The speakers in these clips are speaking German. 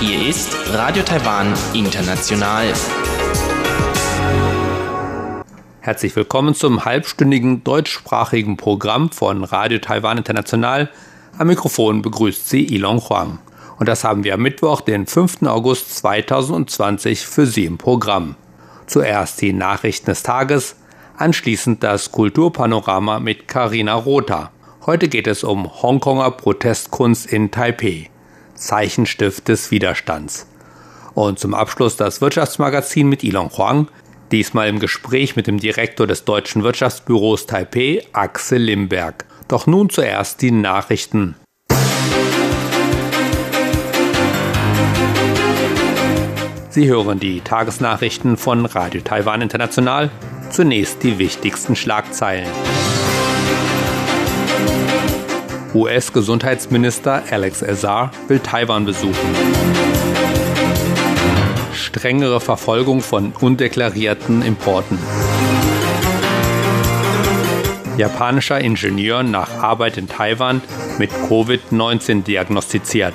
Hier ist Radio Taiwan International. Herzlich willkommen zum halbstündigen deutschsprachigen Programm von Radio Taiwan International. Am Mikrofon begrüßt Sie Ilon Huang. Und das haben wir am Mittwoch, den 5. August 2020 für Sie im Programm. Zuerst die Nachrichten des Tages, anschließend das Kulturpanorama mit Karina Rotha. Heute geht es um Hongkonger Protestkunst in Taipei, Zeichenstift des Widerstands. Und zum Abschluss das Wirtschaftsmagazin mit Ilon Huang, diesmal im Gespräch mit dem Direktor des Deutschen Wirtschaftsbüros Taipei, Axel Limberg. Doch nun zuerst die Nachrichten. Sie hören die Tagesnachrichten von Radio Taiwan International. Zunächst die wichtigsten Schlagzeilen. US-Gesundheitsminister Alex Azar will Taiwan besuchen. Strengere Verfolgung von undeklarierten Importen. Japanischer Ingenieur nach Arbeit in Taiwan mit Covid-19 diagnostiziert.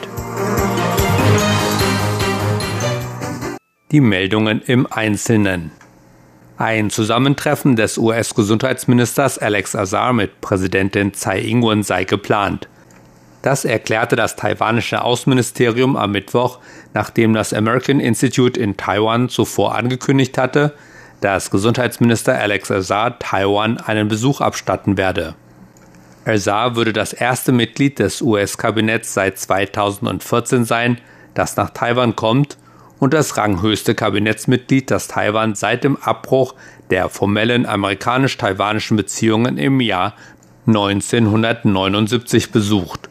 Die Meldungen im Einzelnen. Ein Zusammentreffen des US-Gesundheitsministers Alex Azar mit Präsidentin Tsai Ing-wen sei geplant. Das erklärte das taiwanische Außenministerium am Mittwoch, nachdem das American Institute in Taiwan zuvor angekündigt hatte, dass Gesundheitsminister Alex Azar Taiwan einen Besuch abstatten werde. Azar würde das erste Mitglied des US-Kabinetts seit 2014 sein, das nach Taiwan kommt und das ranghöchste Kabinettsmitglied, das Taiwan seit dem Abbruch der formellen amerikanisch-taiwanischen Beziehungen im Jahr 1979 besucht.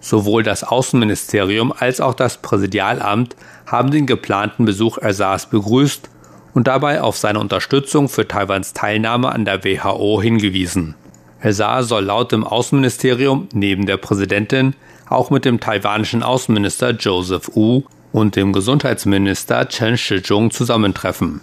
Sowohl das Außenministerium als auch das Präsidialamt haben den geplanten Besuch Ersars begrüßt und dabei auf seine Unterstützung für Taiwans Teilnahme an der WHO hingewiesen. Ersar soll laut dem Außenministerium neben der Präsidentin auch mit dem taiwanischen Außenminister Joseph Wu und dem Gesundheitsminister Chen Shizhong zusammentreffen.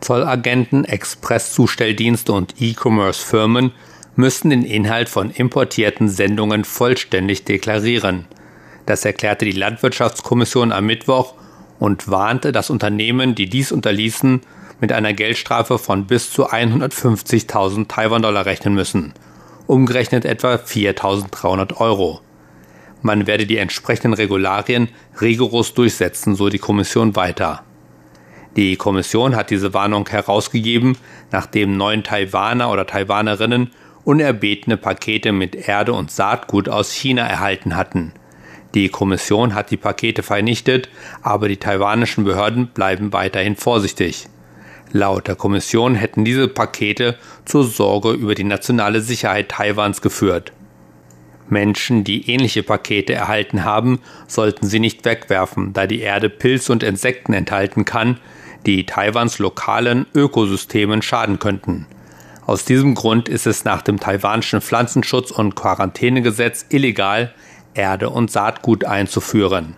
Zollagenten, Expresszustelldienste und E-Commerce-Firmen müssen den Inhalt von importierten Sendungen vollständig deklarieren. Das erklärte die Landwirtschaftskommission am Mittwoch und warnte, dass Unternehmen, die dies unterließen, mit einer Geldstrafe von bis zu 150.000 Taiwan-Dollar rechnen müssen, umgerechnet etwa 4.300 Euro. Man werde die entsprechenden Regularien rigoros durchsetzen, so die Kommission weiter. Die Kommission hat diese Warnung herausgegeben, nachdem neun Taiwaner oder Taiwanerinnen unerbetene Pakete mit Erde und Saatgut aus China erhalten hatten. Die Kommission hat die Pakete vernichtet, aber die taiwanischen Behörden bleiben weiterhin vorsichtig. Laut der Kommission hätten diese Pakete zur Sorge über die nationale Sicherheit Taiwans geführt. Menschen, die ähnliche Pakete erhalten haben, sollten sie nicht wegwerfen, da die Erde Pilze und Insekten enthalten kann, die Taiwans lokalen Ökosystemen schaden könnten. Aus diesem Grund ist es nach dem taiwanischen Pflanzenschutz- und Quarantänegesetz illegal, Erde und Saatgut einzuführen.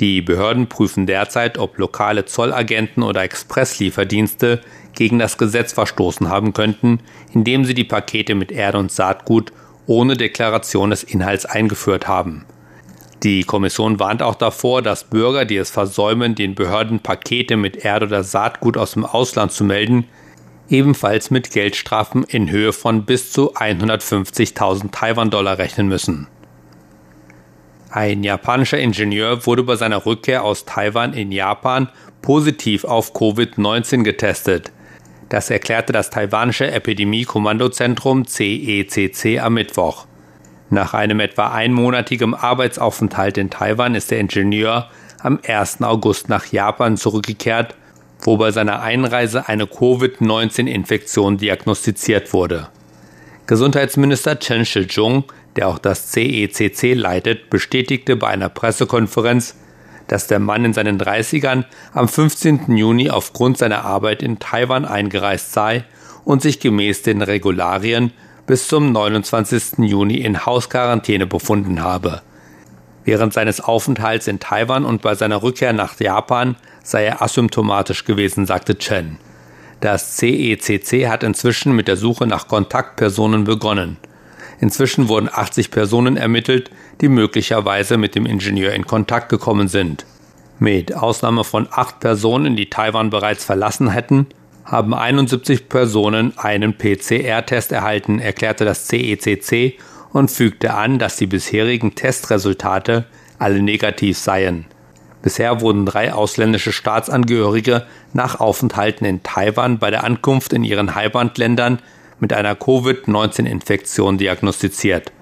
Die Behörden prüfen derzeit, ob lokale Zollagenten oder Expresslieferdienste gegen das Gesetz verstoßen haben könnten, indem sie die Pakete mit Erde und Saatgut ohne Deklaration des Inhalts eingeführt haben. Die Kommission warnt auch davor, dass Bürger, die es versäumen, den Behörden Pakete mit Erde oder Saatgut aus dem Ausland zu melden, ebenfalls mit Geldstrafen in Höhe von bis zu 150.000 Taiwan-Dollar rechnen müssen. Ein japanischer Ingenieur wurde bei seiner Rückkehr aus Taiwan in Japan positiv auf Covid-19 getestet. Das erklärte das taiwanische Epidemie-Kommandozentrum CECC e am Mittwoch. Nach einem etwa einmonatigen Arbeitsaufenthalt in Taiwan ist der Ingenieur am 1. August nach Japan zurückgekehrt, wo bei seiner Einreise eine Covid-19-Infektion diagnostiziert wurde. Gesundheitsminister Chen Shih-chung, der auch das CECC e leitet, bestätigte bei einer Pressekonferenz, dass der Mann in seinen 30ern am 15. Juni aufgrund seiner Arbeit in Taiwan eingereist sei und sich gemäß den Regularien bis zum 29. Juni in Hausquarantäne befunden habe. Während seines Aufenthalts in Taiwan und bei seiner Rückkehr nach Japan sei er asymptomatisch gewesen, sagte Chen. Das CECC hat inzwischen mit der Suche nach Kontaktpersonen begonnen. Inzwischen wurden 80 Personen ermittelt, die möglicherweise mit dem Ingenieur in Kontakt gekommen sind. Mit Ausnahme von acht Personen, die Taiwan bereits verlassen hätten, haben 71 Personen einen PCR-Test erhalten, erklärte das CECC und fügte an, dass die bisherigen Testresultate alle negativ seien. Bisher wurden drei ausländische Staatsangehörige nach Aufenthalten in Taiwan bei der Ankunft in ihren Heimatländern mit einer Covid-19-Infektion diagnostiziert,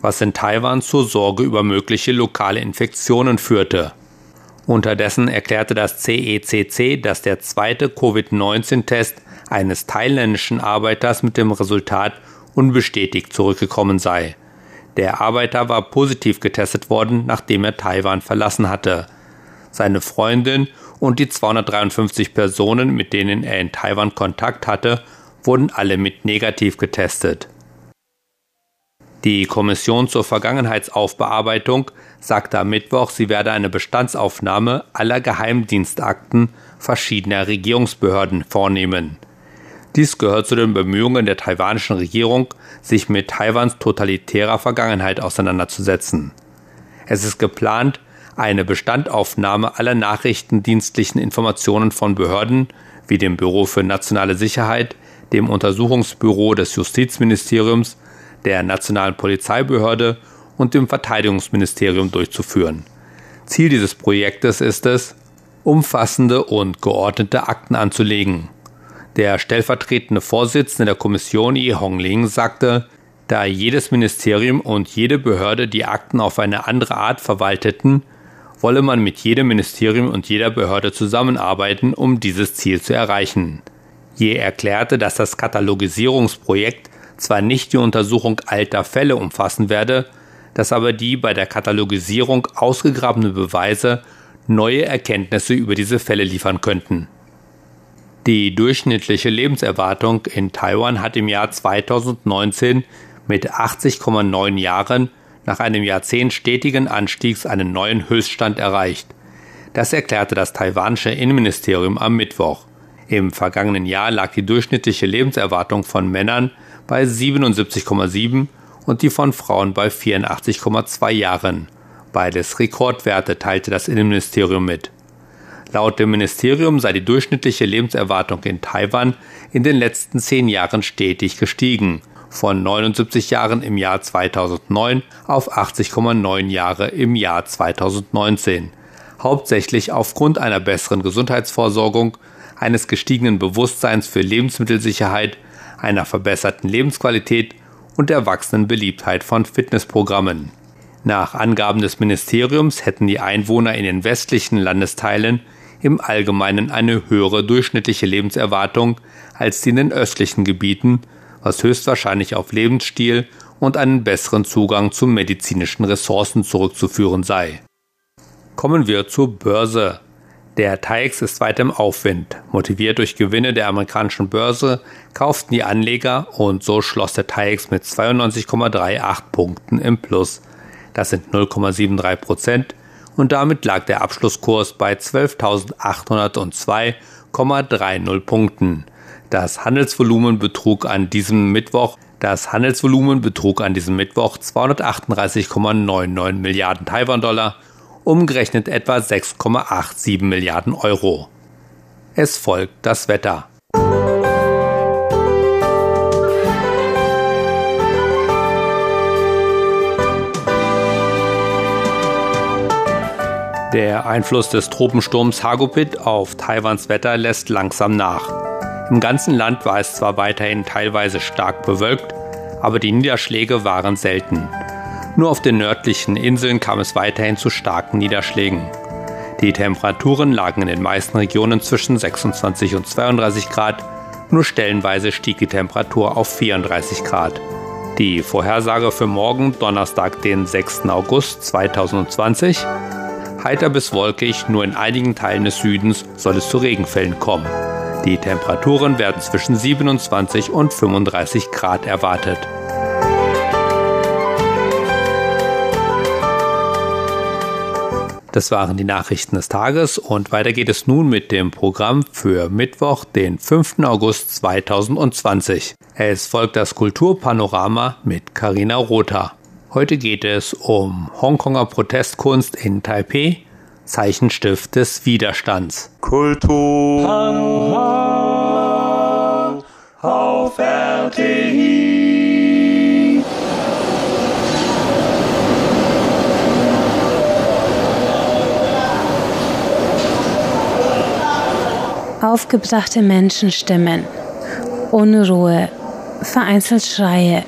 was in Taiwan zur Sorge über mögliche lokale Infektionen führte. Unterdessen erklärte das CECC, dass der zweite Covid-19-Test eines thailändischen Arbeiters mit dem Resultat unbestätigt zurückgekommen sei. Der Arbeiter war positiv getestet worden, nachdem er Taiwan verlassen hatte. Seine Freundin und die 253 Personen, mit denen er in Taiwan Kontakt hatte, wurden alle mit negativ getestet. Die Kommission zur Vergangenheitsaufbearbeitung sagte am Mittwoch, sie werde eine Bestandsaufnahme aller Geheimdienstakten verschiedener Regierungsbehörden vornehmen. Dies gehört zu den Bemühungen der taiwanischen Regierung, sich mit Taiwans totalitärer Vergangenheit auseinanderzusetzen. Es ist geplant, eine Bestandaufnahme aller nachrichtendienstlichen Informationen von Behörden wie dem Büro für nationale Sicherheit, dem Untersuchungsbüro des Justizministeriums, der Nationalen Polizeibehörde und dem Verteidigungsministerium durchzuführen. Ziel dieses Projektes ist es, umfassende und geordnete Akten anzulegen. Der stellvertretende Vorsitzende der Kommission Yi Hongling sagte, da jedes Ministerium und jede Behörde die Akten auf eine andere Art verwalteten, wolle man mit jedem Ministerium und jeder Behörde zusammenarbeiten, um dieses Ziel zu erreichen. Je erklärte, dass das Katalogisierungsprojekt zwar nicht die Untersuchung alter Fälle umfassen werde, dass aber die bei der Katalogisierung ausgegrabenen Beweise neue Erkenntnisse über diese Fälle liefern könnten. Die durchschnittliche Lebenserwartung in Taiwan hat im Jahr 2019 mit 80,9 Jahren nach einem Jahrzehnt stetigen Anstiegs einen neuen Höchststand erreicht. Das erklärte das taiwanische Innenministerium am Mittwoch. Im vergangenen Jahr lag die durchschnittliche Lebenserwartung von Männern bei 77,7 und die von Frauen bei 84,2 Jahren. Beides Rekordwerte, teilte das Innenministerium mit. Laut dem Ministerium sei die durchschnittliche Lebenserwartung in Taiwan in den letzten zehn Jahren stetig gestiegen, von 79 Jahren im Jahr 2009 auf 80,9 Jahre im Jahr 2019, hauptsächlich aufgrund einer besseren Gesundheitsvorsorgung eines gestiegenen Bewusstseins für Lebensmittelsicherheit, einer verbesserten Lebensqualität und der wachsenden Beliebtheit von Fitnessprogrammen. Nach Angaben des Ministeriums hätten die Einwohner in den westlichen Landesteilen im Allgemeinen eine höhere durchschnittliche Lebenserwartung als die in den östlichen Gebieten, was höchstwahrscheinlich auf Lebensstil und einen besseren Zugang zu medizinischen Ressourcen zurückzuführen sei. Kommen wir zur Börse. Der TAIEX ist weiter im Aufwind. Motiviert durch Gewinne der amerikanischen Börse kauften die Anleger und so schloss der TAIEX mit 92,38 Punkten im Plus. Das sind 0,73 Prozent und damit lag der Abschlusskurs bei 12.802,30 Punkten. Das Handelsvolumen betrug an diesem Mittwoch das Handelsvolumen betrug an diesem Mittwoch 238,99 Milliarden Taiwan-Dollar umgerechnet etwa 6,87 Milliarden Euro. Es folgt das Wetter. Der Einfluss des Tropensturms Hagupit auf Taiwans Wetter lässt langsam nach. Im ganzen Land war es zwar weiterhin teilweise stark bewölkt, aber die Niederschläge waren selten. Nur auf den nördlichen Inseln kam es weiterhin zu starken Niederschlägen. Die Temperaturen lagen in den meisten Regionen zwischen 26 und 32 Grad, nur stellenweise stieg die Temperatur auf 34 Grad. Die Vorhersage für morgen, Donnerstag, den 6. August 2020. Heiter bis wolkig, nur in einigen Teilen des Südens soll es zu Regenfällen kommen. Die Temperaturen werden zwischen 27 und 35 Grad erwartet. Das waren die Nachrichten des Tages und weiter geht es nun mit dem Programm für Mittwoch, den 5. August 2020. Es folgt das Kulturpanorama mit Karina Rotha. Heute geht es um Hongkonger Protestkunst in Taipei, Zeichenstift des Widerstands. Kultur auf RTI. Aufgebrachte Menschenstimmen, Unruhe, vereinzelt Schreie.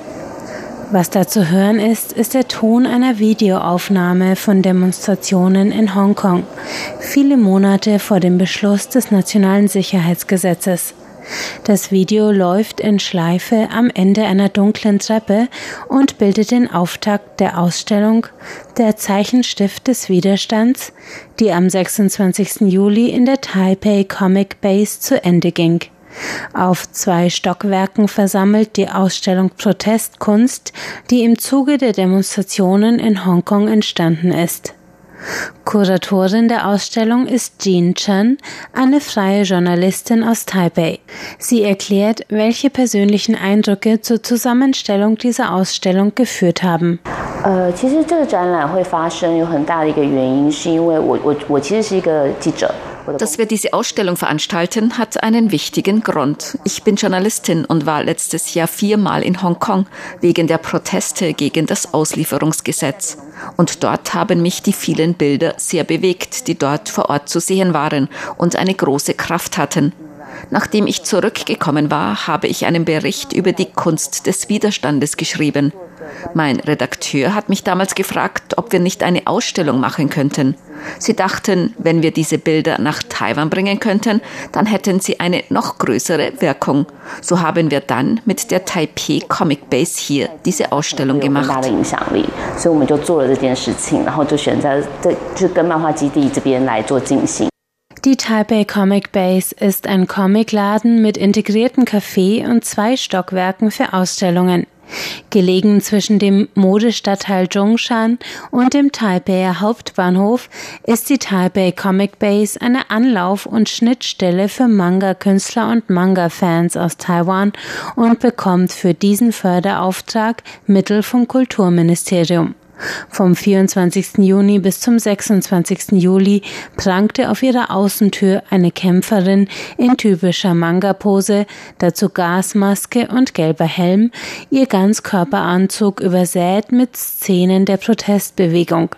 Was da zu hören ist, ist der Ton einer Videoaufnahme von Demonstrationen in Hongkong, viele Monate vor dem Beschluss des Nationalen Sicherheitsgesetzes. Das Video läuft in Schleife am Ende einer dunklen Treppe und bildet den Auftakt der Ausstellung Der Zeichenstift des Widerstands, die am 26. Juli in der Taipei Comic Base zu Ende ging. Auf zwei Stockwerken versammelt die Ausstellung Protestkunst, die im Zuge der Demonstrationen in Hongkong entstanden ist. Kuratorin der Ausstellung ist Jean Chen, eine freie Journalistin aus Taipei. Sie erklärt, welche persönlichen Eindrücke zur Zusammenstellung dieser Ausstellung geführt haben. 呃，dass wir diese Ausstellung veranstalten, hat einen wichtigen Grund. Ich bin Journalistin und war letztes Jahr viermal in Hongkong wegen der Proteste gegen das Auslieferungsgesetz. Und dort haben mich die vielen Bilder sehr bewegt, die dort vor Ort zu sehen waren und eine große Kraft hatten. Nachdem ich zurückgekommen war, habe ich einen Bericht über die Kunst des Widerstandes geschrieben. Mein Redakteur hat mich damals gefragt, ob wir nicht eine Ausstellung machen könnten. Sie dachten, wenn wir diese Bilder nach Taiwan bringen könnten, dann hätten sie eine noch größere Wirkung. So haben wir dann mit der Taipei Comic Base hier diese Ausstellung gemacht. Die Taipei Comic Base ist ein Comicladen mit integrierten Café und zwei Stockwerken für Ausstellungen. Gelegen zwischen dem Modestadtteil Zhongshan und dem Taipeier Hauptbahnhof ist die Taipei Comic Base eine Anlauf- und Schnittstelle für Manga-Künstler und Manga-Fans aus Taiwan und bekommt für diesen Förderauftrag Mittel vom Kulturministerium. Vom 24. Juni bis zum 26. Juli prangte auf ihrer Außentür eine Kämpferin in typischer Manga-Pose, dazu Gasmaske und gelber Helm, ihr Ganzkörperanzug übersät mit Szenen der Protestbewegung.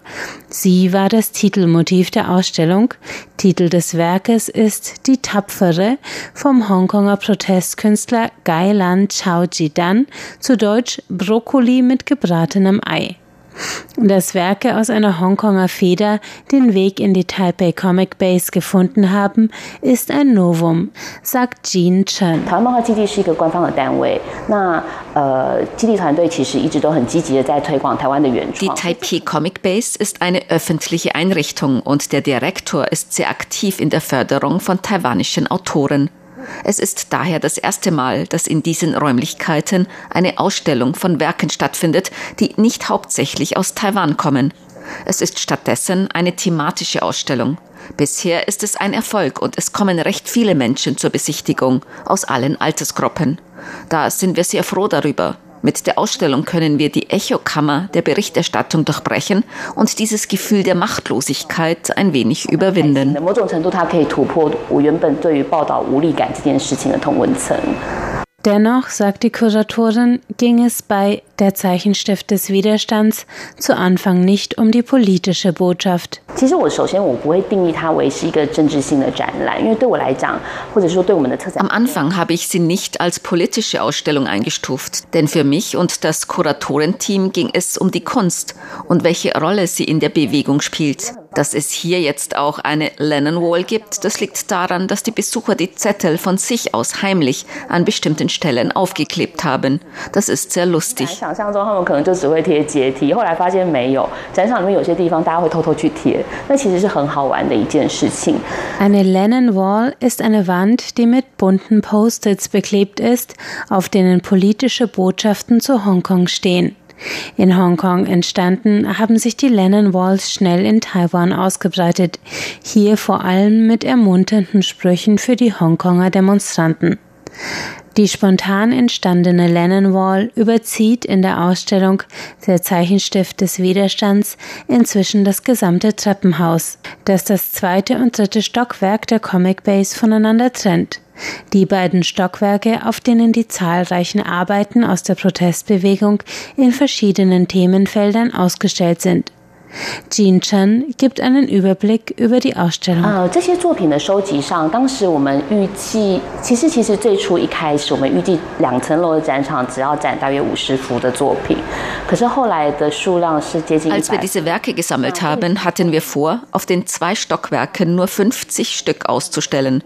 Sie war das Titelmotiv der Ausstellung. Titel des Werkes ist Die Tapfere vom Hongkonger Protestkünstler Gailan Chao Jidan, zu Deutsch Brokkoli mit gebratenem Ei. Dass Werke aus einer Hongkonger Feder den Weg in die Taipei Comic Base gefunden haben, ist ein Novum, sagt Jean Chen. Die Taipei Comic Base ist eine öffentliche Einrichtung und der Direktor ist sehr aktiv in der Förderung von taiwanischen Autoren. Es ist daher das erste Mal, dass in diesen Räumlichkeiten eine Ausstellung von Werken stattfindet, die nicht hauptsächlich aus Taiwan kommen. Es ist stattdessen eine thematische Ausstellung. Bisher ist es ein Erfolg und es kommen recht viele Menschen zur Besichtigung aus allen Altersgruppen. Da sind wir sehr froh darüber. Mit der Ausstellung können wir die Echokammer der Berichterstattung durchbrechen und dieses Gefühl der Machtlosigkeit ein wenig überwinden. Dennoch, sagt die Kuratorin, ging es bei der Zeichenstift des Widerstands zu Anfang nicht um die politische Botschaft. Am Anfang habe ich sie nicht als politische Ausstellung eingestuft, denn für mich und das Kuratorenteam ging es um die Kunst und welche Rolle sie in der Bewegung spielt. Dass es hier jetzt auch eine Lennon Wall gibt, das liegt daran, dass die Besucher die Zettel von sich aus heimlich an bestimmten Stellen aufgeklebt haben. Das ist sehr lustig. Eine Lennon Wall ist eine Wand, die mit bunten Post-its beklebt ist, auf denen politische Botschaften zu Hongkong stehen. In Hongkong entstanden, haben sich die Lennon Walls schnell in Taiwan ausgebreitet, hier vor allem mit ermunternden Sprüchen für die Hongkonger Demonstranten. Die spontan entstandene Lennon Wall überzieht in der Ausstellung Der Zeichenstift des Widerstands inzwischen das gesamte Treppenhaus, das das zweite und dritte Stockwerk der Comic Base voneinander trennt. Die beiden Stockwerke, auf denen die zahlreichen Arbeiten aus der Protestbewegung in verschiedenen Themenfeldern ausgestellt sind. Jean Chen gibt einen Überblick über die Ausstellung. 呃，这些作品的收集上，当时我们预计，其实其实最初一开始，我们预计两层楼的展场只要展大约五十幅的作品，可是后来的数量是接近。Als wir diese Werke gesammelt haben, hatten wir vor, auf den zwei Stockwerken nur 50 Stück auszustellen.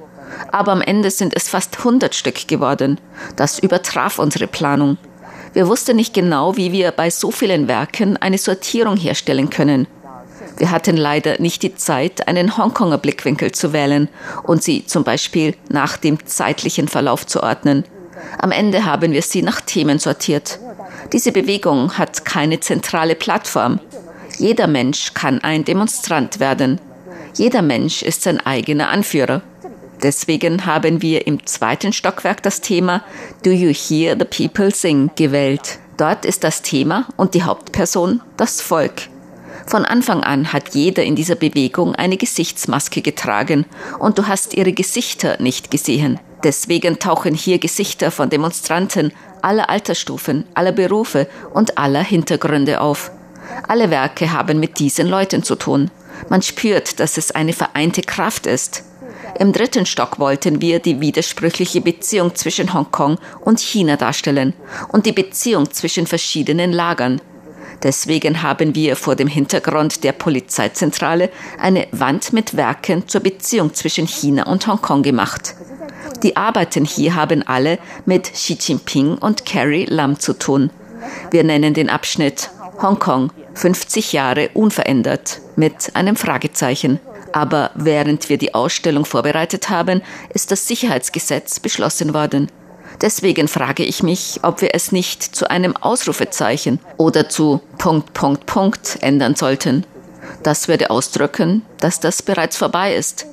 Aber am Ende sind es fast 100 Stück geworden. Das übertraf unsere Planung. Wir wussten nicht genau, wie wir bei so vielen Werken eine Sortierung herstellen können. Wir hatten leider nicht die Zeit, einen Hongkonger Blickwinkel zu wählen und sie zum Beispiel nach dem zeitlichen Verlauf zu ordnen. Am Ende haben wir sie nach Themen sortiert. Diese Bewegung hat keine zentrale Plattform. Jeder Mensch kann ein Demonstrant werden. Jeder Mensch ist sein eigener Anführer. Deswegen haben wir im zweiten Stockwerk das Thema Do You Hear the People Sing gewählt. Dort ist das Thema und die Hauptperson das Volk. Von Anfang an hat jeder in dieser Bewegung eine Gesichtsmaske getragen und du hast ihre Gesichter nicht gesehen. Deswegen tauchen hier Gesichter von Demonstranten aller Altersstufen, aller Berufe und aller Hintergründe auf. Alle Werke haben mit diesen Leuten zu tun. Man spürt, dass es eine vereinte Kraft ist. Im dritten Stock wollten wir die widersprüchliche Beziehung zwischen Hongkong und China darstellen und die Beziehung zwischen verschiedenen Lagern. Deswegen haben wir vor dem Hintergrund der Polizeizentrale eine Wand mit Werken zur Beziehung zwischen China und Hongkong gemacht. Die Arbeiten hier haben alle mit Xi Jinping und Carrie Lam zu tun. Wir nennen den Abschnitt Hongkong 50 Jahre unverändert mit einem Fragezeichen. Aber während wir die Ausstellung vorbereitet haben, ist das Sicherheitsgesetz beschlossen worden. Deswegen frage ich mich, ob wir es nicht zu einem Ausrufezeichen oder zu Punkt, Punkt, Punkt ändern sollten. Das würde ausdrücken, dass das bereits vorbei ist.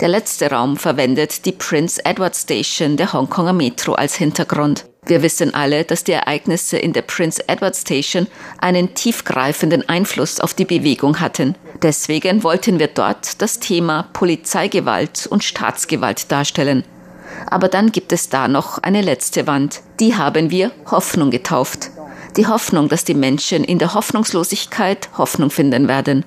Der letzte Raum verwendet die Prince Edward Station der Hongkonger Metro als Hintergrund. Wir wissen alle, dass die Ereignisse in der Prince Edward Station einen tiefgreifenden Einfluss auf die Bewegung hatten. Deswegen wollten wir dort das Thema Polizeigewalt und Staatsgewalt darstellen. Aber dann gibt es da noch eine letzte Wand. Die haben wir Hoffnung getauft. Die Hoffnung, dass die Menschen in der Hoffnungslosigkeit Hoffnung finden werden.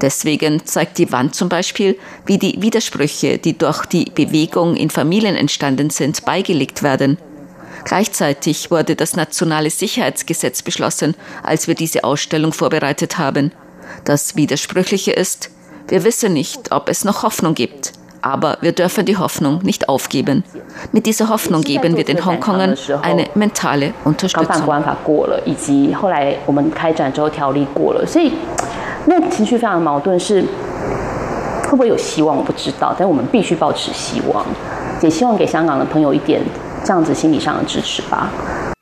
Deswegen zeigt die Wand zum Beispiel, wie die Widersprüche, die durch die Bewegung in Familien entstanden sind, beigelegt werden. Gleichzeitig wurde das nationale Sicherheitsgesetz beschlossen, als wir diese Ausstellung vorbereitet haben. Das Widersprüchliche ist, wir wissen nicht, ob es noch Hoffnung gibt. Aber wir dürfen die Hoffnung nicht aufgeben. Mit dieser Hoffnung geben wir den Hongkongern eine mentale Unterstützung. 那情绪非常矛盾，是会不会有希望？我不知道，但我们必须保持希望，也希望给香港的朋友一点这样子心理上的支持吧。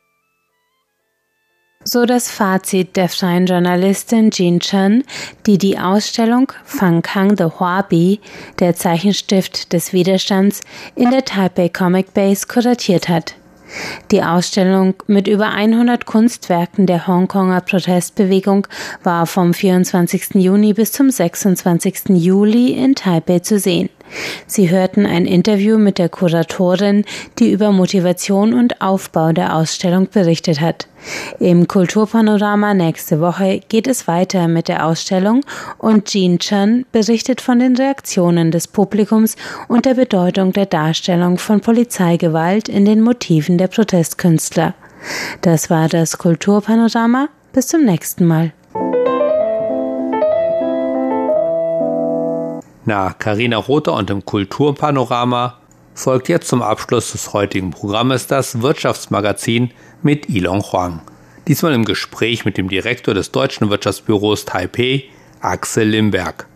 So das Fazit der freien Journalistin Jean Chen, die die Ausstellung Fang Kang de Huabi, der Zeichenstift des Widerstands, in der Taipei Comic Base kuratiert hat. Die Ausstellung mit über 100 Kunstwerken der Hongkonger Protestbewegung war vom 24. Juni bis zum 26. Juli in Taipei zu sehen. Sie hörten ein Interview mit der Kuratorin, die über Motivation und Aufbau der Ausstellung berichtet hat. Im Kulturpanorama nächste Woche geht es weiter mit der Ausstellung und Jean Chen berichtet von den Reaktionen des Publikums und der Bedeutung der Darstellung von Polizeigewalt in den Motiven der Protestkünstler. Das war das Kulturpanorama. Bis zum nächsten Mal. Nach Karina Rother und dem Kulturpanorama folgt jetzt zum Abschluss des heutigen Programmes das Wirtschaftsmagazin mit Ilon Huang. Diesmal im Gespräch mit dem Direktor des Deutschen Wirtschaftsbüros Taipei, Axel Limberg.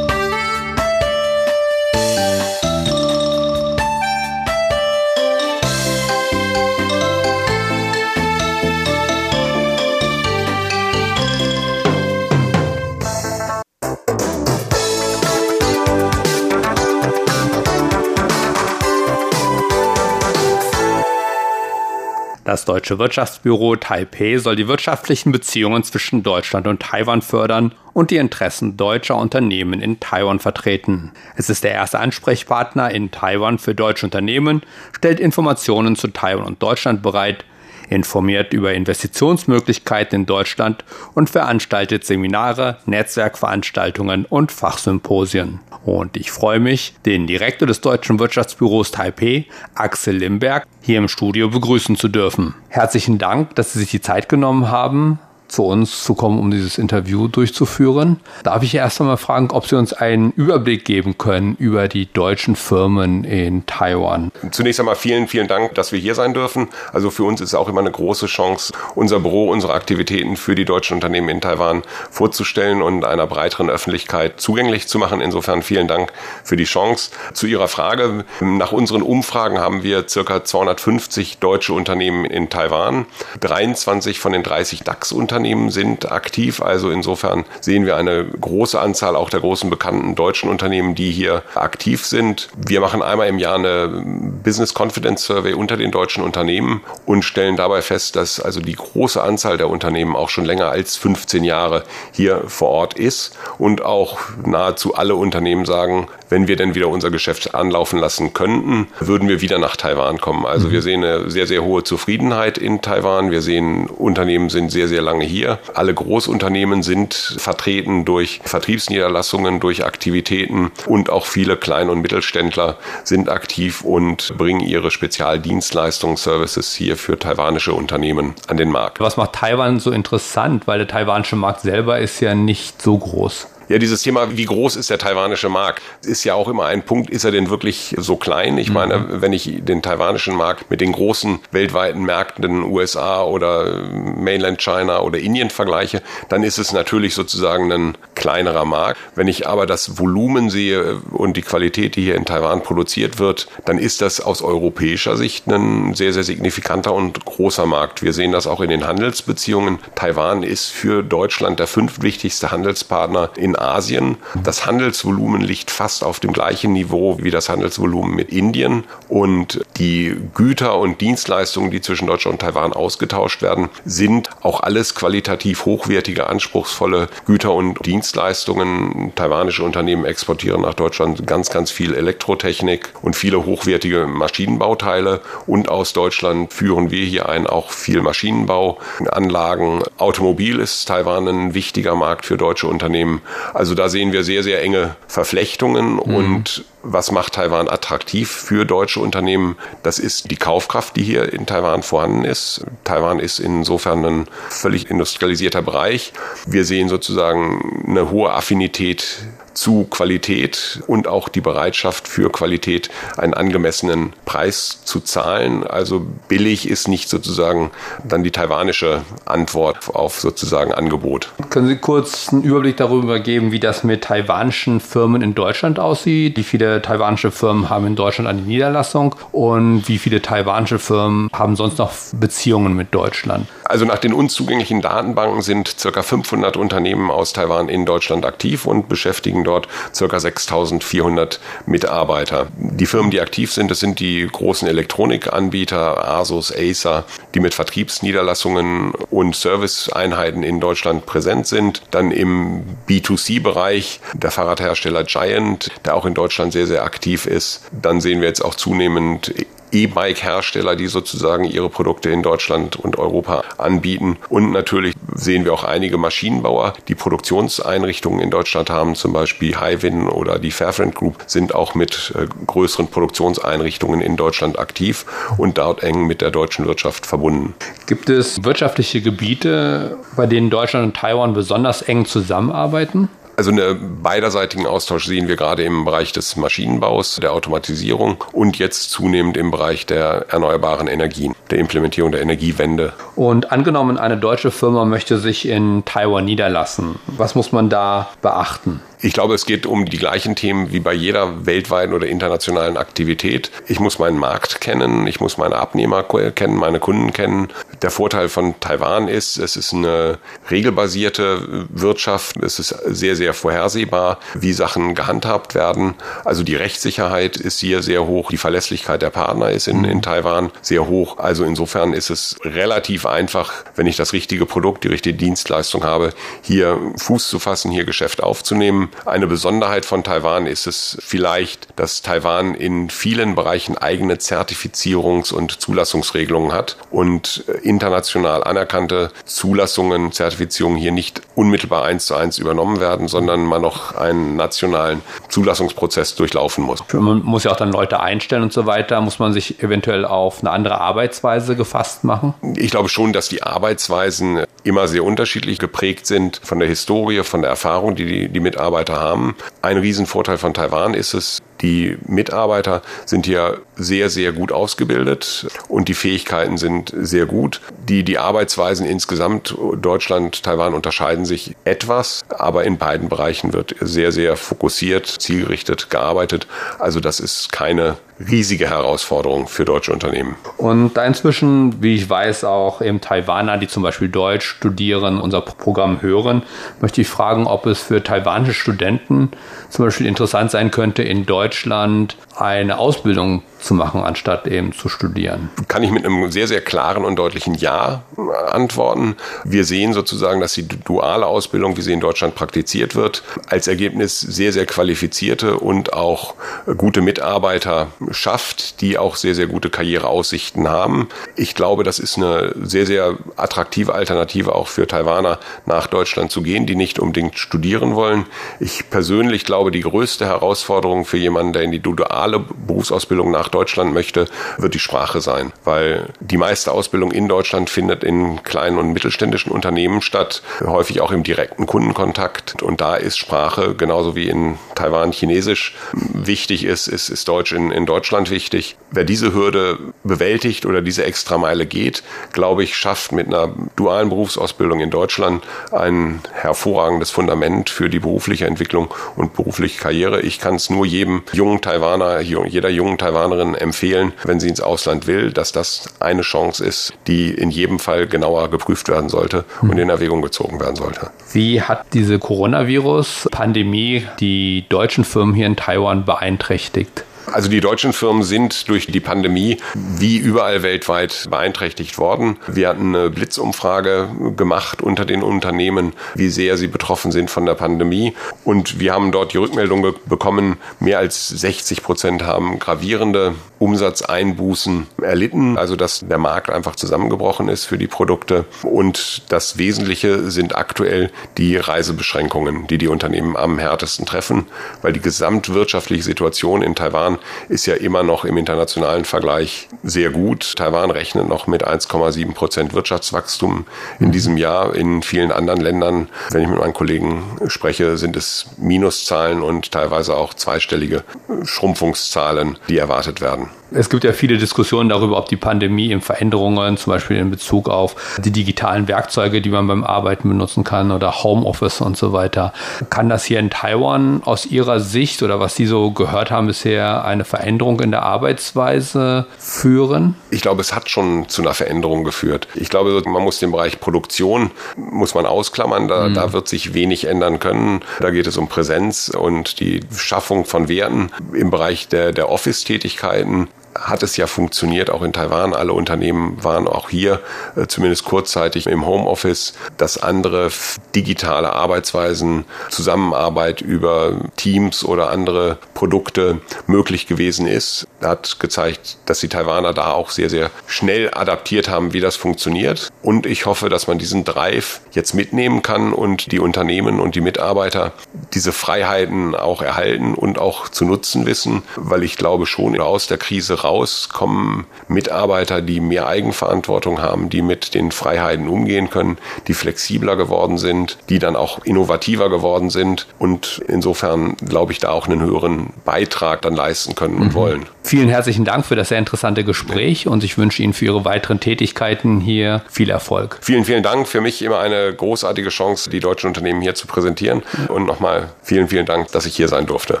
Deutsche Wirtschaftsbüro Taipei soll die wirtschaftlichen Beziehungen zwischen Deutschland und Taiwan fördern und die Interessen deutscher Unternehmen in Taiwan vertreten. Es ist der erste Ansprechpartner in Taiwan für deutsche Unternehmen, stellt Informationen zu Taiwan und Deutschland bereit, informiert über Investitionsmöglichkeiten in Deutschland und veranstaltet Seminare, Netzwerkveranstaltungen und Fachsymposien. Und ich freue mich, den Direktor des Deutschen Wirtschaftsbüros Taipei, Axel Limberg, hier im Studio begrüßen zu dürfen. Herzlichen Dank, dass Sie sich die Zeit genommen haben, zu uns zu kommen, um dieses Interview durchzuführen. Darf ich erst einmal fragen, ob Sie uns einen Überblick geben können über die deutschen Firmen in Taiwan? Zunächst einmal vielen, vielen Dank, dass wir hier sein dürfen. Also für uns ist auch immer eine große Chance, unser Büro, unsere Aktivitäten für die deutschen Unternehmen in Taiwan vorzustellen und einer breiteren Öffentlichkeit zugänglich zu machen. Insofern vielen Dank für die Chance. Zu Ihrer Frage. Nach unseren Umfragen haben wir circa 250 deutsche Unternehmen in Taiwan. 23 von den 30 DAX-Unternehmen Unternehmen sind aktiv. Also insofern sehen wir eine große Anzahl auch der großen bekannten deutschen Unternehmen, die hier aktiv sind. Wir machen einmal im Jahr eine Business Confidence Survey unter den deutschen Unternehmen und stellen dabei fest, dass also die große Anzahl der Unternehmen auch schon länger als 15 Jahre hier vor Ort ist und auch nahezu alle Unternehmen sagen, wenn wir denn wieder unser Geschäft anlaufen lassen könnten, würden wir wieder nach Taiwan kommen. Also wir sehen eine sehr, sehr hohe Zufriedenheit in Taiwan. Wir sehen, Unternehmen sind sehr, sehr lange hier. Alle Großunternehmen sind vertreten durch Vertriebsniederlassungen, durch Aktivitäten und auch viele Klein- und Mittelständler sind aktiv und bringen ihre Spezialdienstleistungen, Services hier für taiwanische Unternehmen an den Markt. Was macht Taiwan so interessant? Weil der taiwanische Markt selber ist ja nicht so groß. Ja, dieses Thema, wie groß ist der taiwanische Markt, ist ja auch immer ein Punkt. Ist er denn wirklich so klein? Ich meine, mhm. wenn ich den taiwanischen Markt mit den großen weltweiten Märkten USA oder Mainland China oder Indien vergleiche, dann ist es natürlich sozusagen ein kleinerer Markt. Wenn ich aber das Volumen sehe und die Qualität, die hier in Taiwan produziert wird, dann ist das aus europäischer Sicht ein sehr, sehr signifikanter und großer Markt. Wir sehen das auch in den Handelsbeziehungen. Taiwan ist für Deutschland der fünftwichtigste Handelspartner in Asien. Das Handelsvolumen liegt fast auf dem gleichen Niveau wie das Handelsvolumen mit Indien. Und die Güter und Dienstleistungen, die zwischen Deutschland und Taiwan ausgetauscht werden, sind auch alles qualitativ hochwertige, anspruchsvolle Güter und Dienstleistungen. Taiwanische Unternehmen exportieren nach Deutschland ganz, ganz viel Elektrotechnik und viele hochwertige Maschinenbauteile. Und aus Deutschland führen wir hier ein auch viel Maschinenbauanlagen. Automobil ist Taiwan ein wichtiger Markt für deutsche Unternehmen. Also da sehen wir sehr, sehr enge Verflechtungen mhm. und was macht Taiwan attraktiv für deutsche Unternehmen? Das ist die Kaufkraft, die hier in Taiwan vorhanden ist. Taiwan ist insofern ein völlig industrialisierter Bereich. Wir sehen sozusagen eine hohe Affinität zu Qualität und auch die Bereitschaft für Qualität einen angemessenen Preis zu zahlen. Also billig ist nicht sozusagen dann die taiwanische Antwort auf sozusagen Angebot. Können Sie kurz einen Überblick darüber geben, wie das mit taiwanischen Firmen in Deutschland aussieht? Wie viele taiwanische Firmen haben in Deutschland eine Niederlassung und wie viele taiwanische Firmen haben sonst noch Beziehungen mit Deutschland? Also nach den uns zugänglichen Datenbanken sind ca. 500 Unternehmen aus Taiwan in Deutschland aktiv und beschäftigen dort ca. 6400 Mitarbeiter. Die Firmen, die aktiv sind, das sind die großen Elektronikanbieter, Asus, Acer, die mit Vertriebsniederlassungen und Serviceeinheiten in Deutschland präsent sind. Dann im B2C-Bereich der Fahrradhersteller Giant, der auch in Deutschland sehr, sehr aktiv ist. Dann sehen wir jetzt auch zunehmend E-Bike-Hersteller, die sozusagen ihre Produkte in Deutschland und Europa anbieten. Und natürlich sehen wir auch einige Maschinenbauer, die Produktionseinrichtungen in Deutschland haben, zum Beispiel Highwin oder die Fairfriend Group, sind auch mit äh, größeren Produktionseinrichtungen in Deutschland aktiv und dort eng mit der deutschen Wirtschaft verbunden. Gibt es wirtschaftliche Gebiete, bei denen Deutschland und Taiwan besonders eng zusammenarbeiten? Also einen beiderseitigen Austausch sehen wir gerade im Bereich des Maschinenbaus, der Automatisierung und jetzt zunehmend im Bereich der erneuerbaren Energien, der Implementierung der Energiewende. Und angenommen, eine deutsche Firma möchte sich in Taiwan niederlassen. Was muss man da beachten? Ich glaube, es geht um die gleichen Themen wie bei jeder weltweiten oder internationalen Aktivität. Ich muss meinen Markt kennen, ich muss meine Abnehmer kennen, meine Kunden kennen. Der Vorteil von Taiwan ist, es ist eine regelbasierte Wirtschaft. Es ist sehr, sehr vorhersehbar, wie Sachen gehandhabt werden. Also die Rechtssicherheit ist hier sehr hoch. Die Verlässlichkeit der Partner ist in, in Taiwan sehr hoch. Also insofern ist es relativ einfach, wenn ich das richtige Produkt, die richtige Dienstleistung habe, hier Fuß zu fassen, hier Geschäft aufzunehmen. Eine Besonderheit von Taiwan ist es vielleicht, dass Taiwan in vielen Bereichen eigene Zertifizierungs- und Zulassungsregelungen hat und international anerkannte Zulassungen, Zertifizierungen hier nicht unmittelbar eins zu eins übernommen werden, sondern man noch einen nationalen Zulassungsprozess durchlaufen muss. Man muss ja auch dann Leute einstellen und so weiter. Muss man sich eventuell auf eine andere Arbeitsweise gefasst machen? Ich glaube schon, dass die Arbeitsweisen immer sehr unterschiedlich geprägt sind von der Historie, von der Erfahrung, die die, die Mitarbeiter haben. Ein Riesenvorteil von Taiwan ist es, die Mitarbeiter sind hier sehr, sehr gut ausgebildet und die Fähigkeiten sind sehr gut. Die, die Arbeitsweisen insgesamt, Deutschland, Taiwan unterscheiden sich etwas, aber in beiden Bereichen wird sehr, sehr fokussiert, zielgerichtet gearbeitet. Also das ist keine riesige Herausforderung für deutsche Unternehmen. Und da inzwischen, wie ich weiß, auch eben Taiwaner, die zum Beispiel Deutsch studieren, unser Programm hören, möchte ich fragen, ob es für taiwanische Studenten zum Beispiel interessant sein könnte, in Deutschland eine Ausbildung zu machen, anstatt eben zu studieren? Kann ich mit einem sehr, sehr klaren und deutlichen Ja antworten. Wir sehen sozusagen, dass die duale Ausbildung, wie sie in Deutschland praktiziert wird, als Ergebnis sehr, sehr qualifizierte und auch gute Mitarbeiter schafft, die auch sehr, sehr gute Karriereaussichten haben. Ich glaube, das ist eine sehr, sehr attraktive Alternative auch für Taiwaner nach Deutschland zu gehen, die nicht unbedingt studieren wollen. Ich persönlich glaube, die größte Herausforderung für jemanden, der in die duale Berufsausbildung nach Deutschland möchte, wird die Sprache sein, weil die meiste Ausbildung in Deutschland findet in kleinen und mittelständischen Unternehmen statt, häufig auch im direkten Kundenkontakt. Und da ist Sprache genauso wie in Taiwan Chinesisch wichtig ist, ist, ist Deutsch in, in Deutschland wichtig. Wer diese Hürde bewältigt oder diese Extrameile geht, glaube ich, schafft mit einer dualen Berufsausbildung in Deutschland ein hervorragendes Fundament für die berufliche Entwicklung und berufliche Karriere. Ich kann es nur jedem jungen Taiwaner, jeder jungen Taiwanerin empfehlen, wenn sie ins Ausland will, dass das eine Chance ist, die in jedem Fall genauer geprüft werden sollte und in Erwägung gezogen werden sollte. Wie hat diese Coronavirus-Pandemie die deutschen Firmen hier in Taiwan beeinträchtigt? Also die deutschen Firmen sind durch die Pandemie wie überall weltweit beeinträchtigt worden. Wir hatten eine Blitzumfrage gemacht unter den Unternehmen, wie sehr sie betroffen sind von der Pandemie. Und wir haben dort die Rückmeldung bekommen, mehr als 60 Prozent haben gravierende Umsatzeinbußen erlitten. Also dass der Markt einfach zusammengebrochen ist für die Produkte. Und das Wesentliche sind aktuell die Reisebeschränkungen, die die Unternehmen am härtesten treffen, weil die gesamtwirtschaftliche Situation in Taiwan ist ja immer noch im internationalen Vergleich sehr gut. Taiwan rechnet noch mit 1,7 Prozent Wirtschaftswachstum in diesem Jahr. In vielen anderen Ländern, wenn ich mit meinen Kollegen spreche, sind es Minuszahlen und teilweise auch zweistellige Schrumpfungszahlen, die erwartet werden. Es gibt ja viele Diskussionen darüber, ob die Pandemie in Veränderungen, zum Beispiel in Bezug auf die digitalen Werkzeuge, die man beim Arbeiten benutzen kann oder Homeoffice und so weiter. Kann das hier in Taiwan aus Ihrer Sicht oder was Sie so gehört haben bisher eine Veränderung in der Arbeitsweise führen? Ich glaube, es hat schon zu einer Veränderung geführt. Ich glaube, man muss den Bereich Produktion muss man ausklammern. Da, mhm. da wird sich wenig ändern können. Da geht es um Präsenz und die Schaffung von Werten im Bereich der, der Office-Tätigkeiten hat es ja funktioniert, auch in Taiwan. Alle Unternehmen waren auch hier äh, zumindest kurzzeitig im Homeoffice, dass andere digitale Arbeitsweisen, Zusammenarbeit über Teams oder andere Produkte möglich gewesen ist. Hat gezeigt, dass die Taiwaner da auch sehr, sehr schnell adaptiert haben, wie das funktioniert. Und ich hoffe, dass man diesen Drive jetzt mitnehmen kann und die Unternehmen und die Mitarbeiter diese Freiheiten auch erhalten und auch zu nutzen wissen, weil ich glaube schon aus der Krise raus kommen Mitarbeiter, die mehr Eigenverantwortung haben, die mit den Freiheiten umgehen können, die flexibler geworden sind, die dann auch innovativer geworden sind und insofern glaube ich da auch einen höheren Beitrag dann leisten können und mhm. wollen. Vielen herzlichen Dank für das sehr interessante Gespräch und ich wünsche Ihnen für Ihre weiteren Tätigkeiten hier viel Erfolg. Vielen, vielen Dank. Für mich immer eine großartige Chance, die deutschen Unternehmen hier zu präsentieren. Und nochmal vielen, vielen Dank, dass ich hier sein durfte.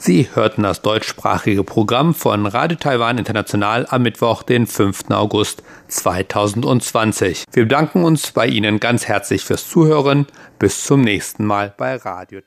Sie hörten das deutschsprachige Programm von Radio Taiwan International am Mittwoch, den 5. August 2020. Wir bedanken uns bei Ihnen ganz herzlich fürs Zuhören. Bis zum nächsten Mal bei Radio